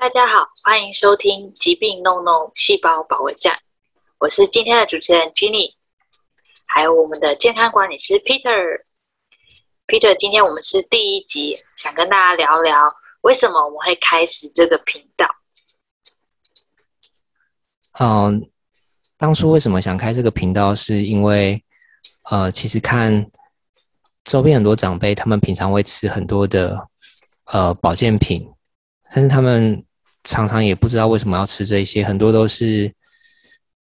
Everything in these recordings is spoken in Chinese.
大家好，欢迎收听疾病 No No 细胞保卫战，我是今天的主持人 Jenny，还有我们的健康管理师 Peter。Peter，今天我们是第一集，想跟大家聊聊为什么我们会开始这个频道。嗯，当初为什么想开这个频道，是因为呃，其实看周边很多长辈，他们平常会吃很多的呃保健品，但是他们常常也不知道为什么要吃这些，很多都是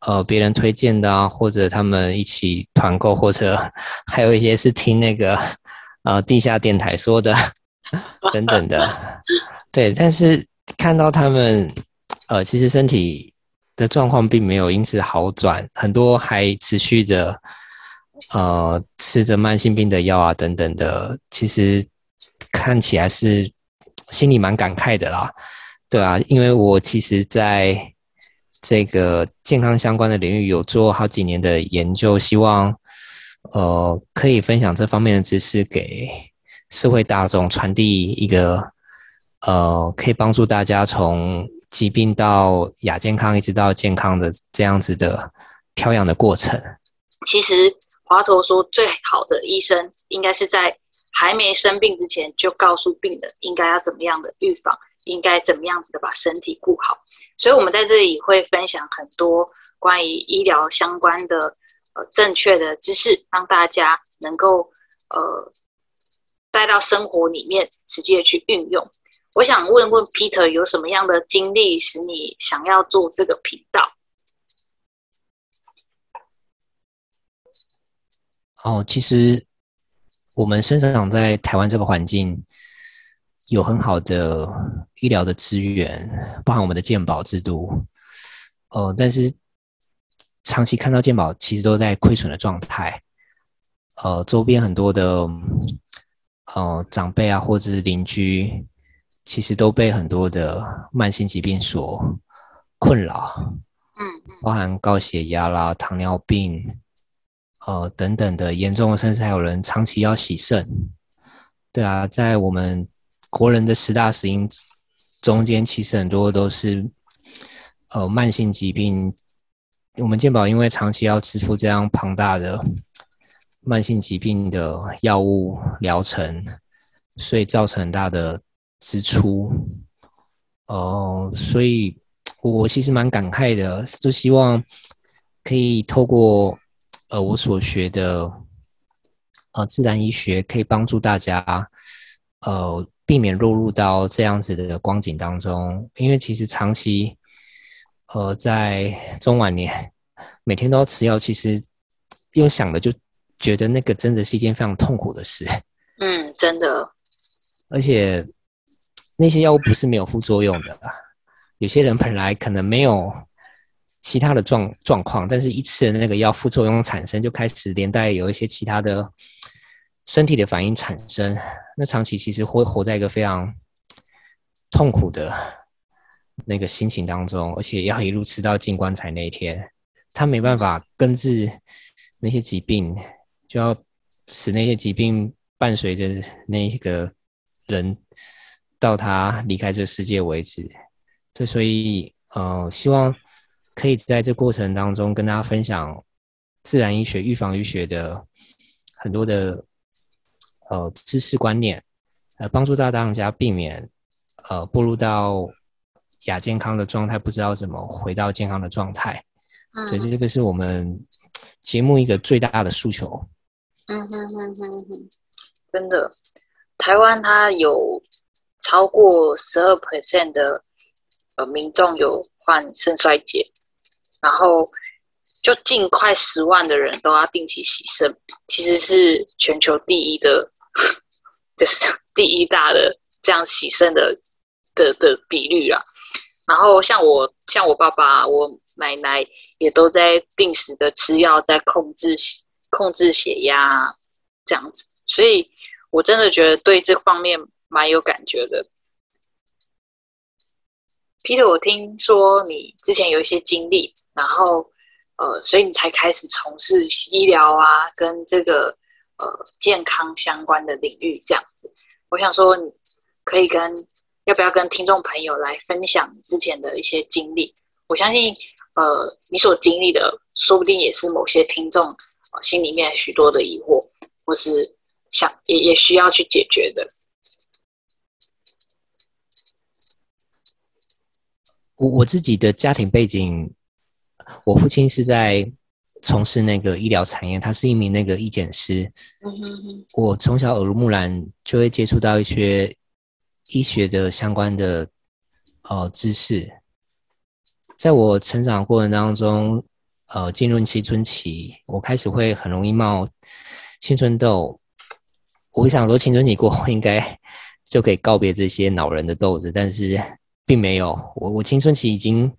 呃别人推荐的啊，或者他们一起团购，或者 还有一些是听那个呃地下电台说的 等等的，对，但是看到他们呃其实身体。的状况并没有因此好转，很多还持续着，呃，吃着慢性病的药啊，等等的。其实看起来是心里蛮感慨的啦，对啊，因为我其实在这个健康相关的领域有做好几年的研究，希望呃可以分享这方面的知识给社会大众，传递一个呃可以帮助大家从。疾病到亚健康，一直到健康的这样子的调养的过程。其实华佗说，最好的医生应该是在还没生病之前就告诉病人应该要怎么样的预防，应该怎么样子的把身体顾好。所以，我们在这里会分享很多关于医疗相关的呃正确的知识，让大家能够呃带到生活里面，实际的去运用。我想问问 Peter，有什么样的经历使你想要做这个频道？哦，其实我们生长在台湾这个环境，有很好的医疗的资源，包含我们的健保制度。呃，但是长期看到健保其实都在亏损的状态。呃，周边很多的呃长辈啊，或者是邻居。其实都被很多的慢性疾病所困扰，嗯包含高血压啦、糖尿病，呃等等的严重的，甚至还有人长期要洗肾。对啊，在我们国人的十大死因中间，其实很多都是呃慢性疾病。我们健保因为长期要支付这样庞大的慢性疾病的药物疗程，所以造成很大的。支出，哦，所以我其实蛮感慨的，就希望可以透过呃我所学的呃自然医学，可以帮助大家呃避免落入到这样子的光景当中。因为其实长期呃在中晚年每天都要吃药，其实用想的就觉得那个真的是一件非常痛苦的事。嗯，真的，而且。那些药物不是没有副作用的，有些人本来可能没有其他的状状况，但是一吃了那个药，副作用产生，就开始连带有一些其他的身体的反应产生。那长期其实会活在一个非常痛苦的那个心情当中，而且要一路吃到进棺材那一天，他没办法根治那些疾病，就要使那些疾病伴随着那个人。到他离开这个世界为止，对，所以呃，希望可以在这过程当中跟大家分享自然医学、预防医学的很多的呃知识观念，呃，帮助到大家避免呃步入到亚健康的状态，不知道怎么回到健康的状态。嗯，所以这个是我们节目一个最大的诉求。嗯哼哼哼哼，真的，台湾它有。超过十二 percent 的呃民众有患肾衰竭，然后就近快十万的人都要定期洗肾，其实是全球第一的，就是第一大的这样洗肾的的的比率啊。然后像我像我爸爸、我奶奶也都在定时的吃药，在控制控制血压这样子，所以我真的觉得对这方面。蛮有感觉的，Peter，我听说你之前有一些经历，然后呃，所以你才开始从事医疗啊，跟这个呃健康相关的领域这样子。我想说，你可以跟要不要跟听众朋友来分享之前的一些经历？我相信，呃，你所经历的，说不定也是某些听众心里面许多的疑惑，或是想也也需要去解决的。我我自己的家庭背景，我父亲是在从事那个医疗产业，他是一名那个医检师。嗯哼哼。我从小耳濡目染，就会接触到一些医学的相关的呃知识。在我成长过程当中，呃，进入青春期，我开始会很容易冒青春痘。我想说，青春期过后应该就可以告别这些恼人的痘子，但是。并没有，我我青春期已经，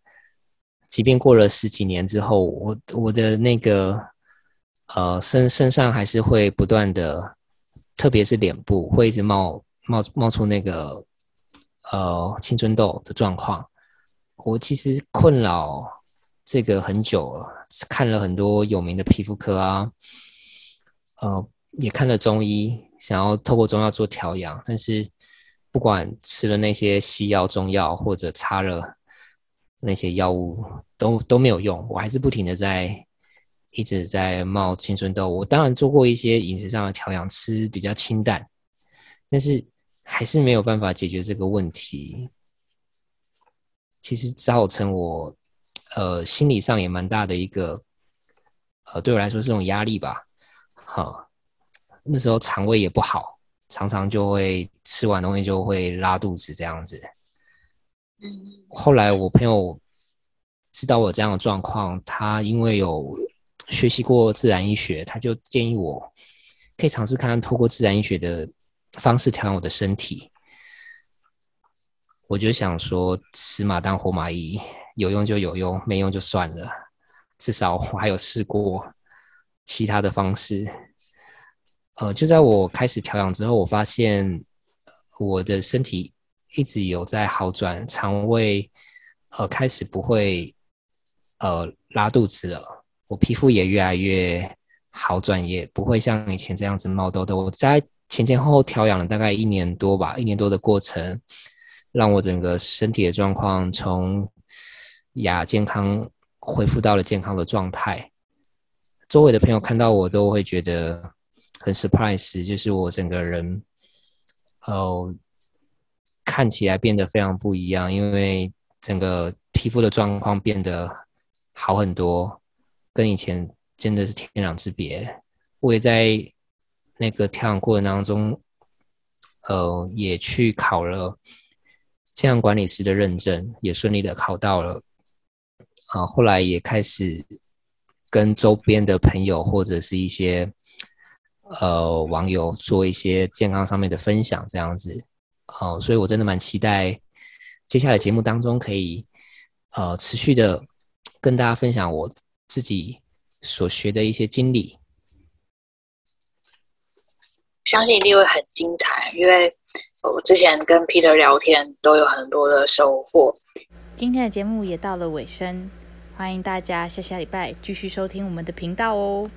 即便过了十几年之后，我我的那个呃身身上还是会不断的，特别是脸部会一直冒冒冒出那个呃青春痘的状况。我其实困扰这个很久了，看了很多有名的皮肤科啊，呃也看了中医，想要透过中药做调养，但是。不管吃了那些西药、中药，或者擦了那些药物，都都没有用。我还是不停的在一直在冒青春痘。我当然做过一些饮食上的调养，吃比较清淡，但是还是没有办法解决这个问题。其实造成我呃心理上也蛮大的一个呃对我来说是种压力吧。好，那时候肠胃也不好。常常就会吃完东西就会拉肚子这样子。后来我朋友知道我这样的状况，他因为有学习过自然医学，他就建议我可以尝试看看透过自然医学的方式调养我的身体。我就想说，死马当活马医，有用就有用，没用就算了。至少我还有试过其他的方式。呃，就在我开始调养之后，我发现我的身体一直有在好转，肠胃呃开始不会呃拉肚子了，我皮肤也越来越好转，也不会像以前这样子冒痘痘。我在前前后后调养了大概一年多吧，一年多的过程，让我整个身体的状况从亚健康恢复到了健康的状态。周围的朋友看到我都会觉得。很 surprise，就是我整个人，哦，看起来变得非常不一样，因为整个皮肤的状况变得好很多，跟以前真的是天壤之别。我也在那个调养过程当中，呃，也去考了健康管理师的认证，也顺利的考到了。啊，后来也开始跟周边的朋友或者是一些。呃，网友做一些健康上面的分享，这样子，哦，所以我真的蛮期待接下来节目当中可以呃持续的跟大家分享我自己所学的一些经历。相信一定会很精彩，因为我之前跟 Peter 聊天都有很多的收获。今天的节目也到了尾声，欢迎大家下下礼拜继续收听我们的频道哦。